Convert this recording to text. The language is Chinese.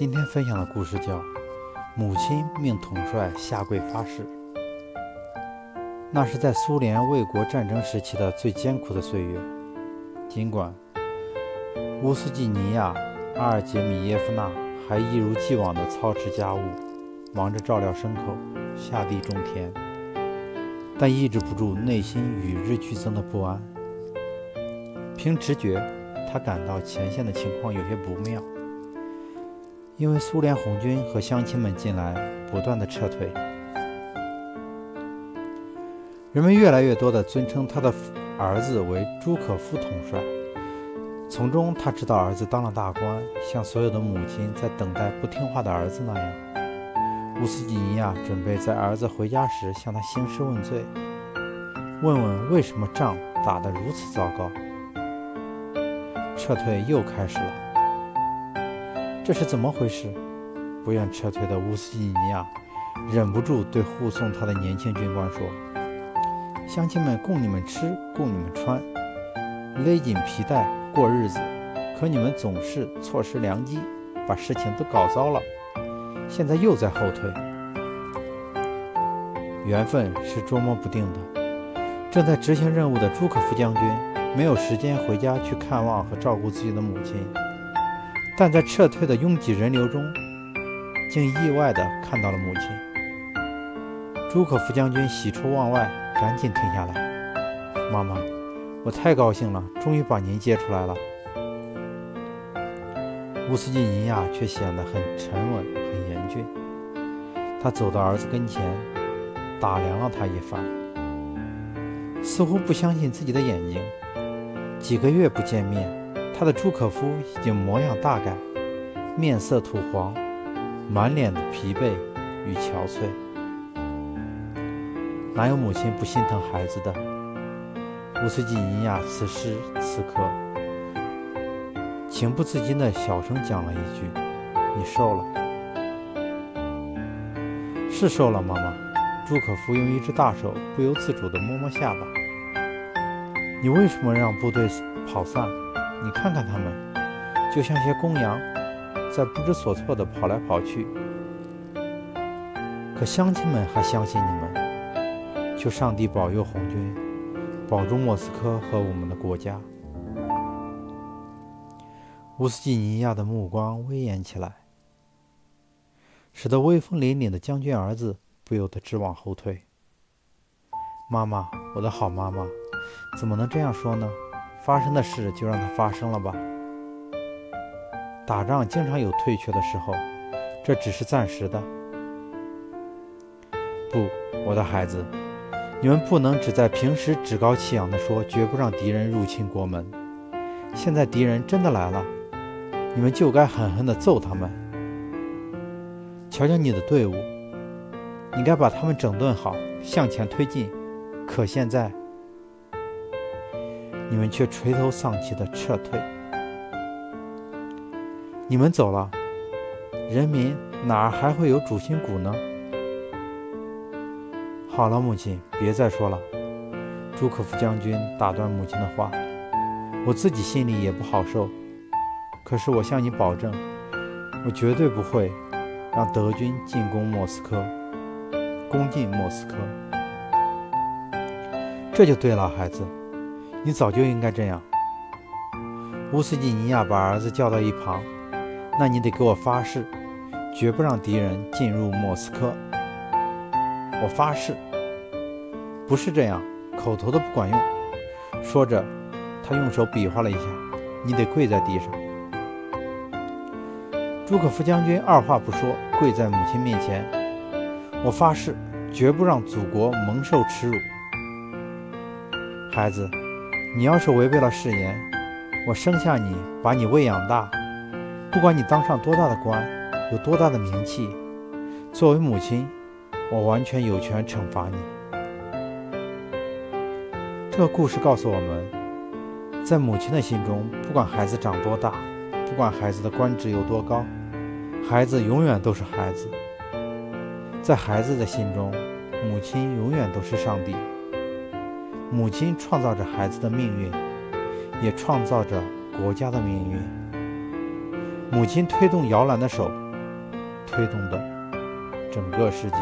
今天分享的故事叫《母亲命统帅下跪发誓》。那是在苏联卫国战争时期的最艰苦的岁月。尽管乌斯季尼亚·阿尔杰米耶夫娜还一如既往地操持家务，忙着照料牲口、下地种田，但抑制不住内心与日俱增的不安。凭直觉，他感到前线的情况有些不妙。因为苏联红军和乡亲们近来不断的撤退，人们越来越多的尊称他的儿子为朱可夫统帅。从中他知道儿子当了大官，像所有的母亲在等待不听话的儿子那样。乌斯季尼亚准备在儿子回家时向他兴师问罪，问问为什么仗打得如此糟糕。撤退又开始了。这是怎么回事？不愿撤退的乌斯季尼亚忍不住对护送他的年轻军官说：“乡亲们供你们吃，供你们穿，勒紧皮带过日子，可你们总是错失良机，把事情都搞糟了。现在又在后退。缘分是捉摸不定的。正在执行任务的朱可夫将军没有时间回家去看望和照顾自己的母亲。”但在撤退的拥挤人流中，竟意外地看到了母亲。朱可夫将军喜出望外，赶紧停下来：“妈妈，我太高兴了，终于把您接出来了。”乌斯季尼亚却显得很沉稳、很严峻。他走到儿子跟前，打量了他一番，似乎不相信自己的眼睛。几个月不见面。他的朱可夫已经模样大改，面色土黄，满脸的疲惫与憔悴。哪有母亲不心疼孩子的？乌斯季尼亚此时此刻情不自禁地小声讲了一句：“你瘦了。”是瘦了，妈妈。朱可夫用一只大手不由自主地摸摸下巴。你为什么让部队跑散？你看看他们，就像些公羊，在不知所措地跑来跑去。可乡亲们还相信你们，求上帝保佑红军，保住莫斯科和我们的国家。乌斯季尼亚的目光威严起来，使得威风凛凛的将军儿子不由得直往后退。妈妈，我的好妈妈，怎么能这样说呢？发生的事就让它发生了吧。打仗经常有退却的时候，这只是暂时的。不，我的孩子，你们不能只在平时趾高气扬地说绝不让敌人入侵国门。现在敌人真的来了，你们就该狠狠地揍他们。瞧瞧你的队伍，你该把他们整顿好，向前推进。可现在。你们却垂头丧气的撤退，你们走了，人民哪儿还会有主心骨呢？好了，母亲，别再说了。朱可夫将军打断母亲的话，我自己心里也不好受。可是我向你保证，我绝对不会让德军进攻莫斯科，攻进莫斯科。这就对了，孩子。你早就应该这样。乌斯季尼亚把儿子叫到一旁，那你得给我发誓，绝不让敌人进入莫斯科。我发誓。不是这样，口头的不管用。说着，他用手比划了一下，你得跪在地上。朱可夫将军二话不说，跪在母亲面前。我发誓，绝不让祖国蒙受耻辱。孩子。你要是违背了誓言，我生下你，把你喂养大，不管你当上多大的官，有多大的名气，作为母亲，我完全有权惩罚你。这个故事告诉我们，在母亲的心中，不管孩子长多大，不管孩子的官职有多高，孩子永远都是孩子。在孩子的心中，母亲永远都是上帝。母亲创造着孩子的命运，也创造着国家的命运。母亲推动摇篮的手，推动的整个世界。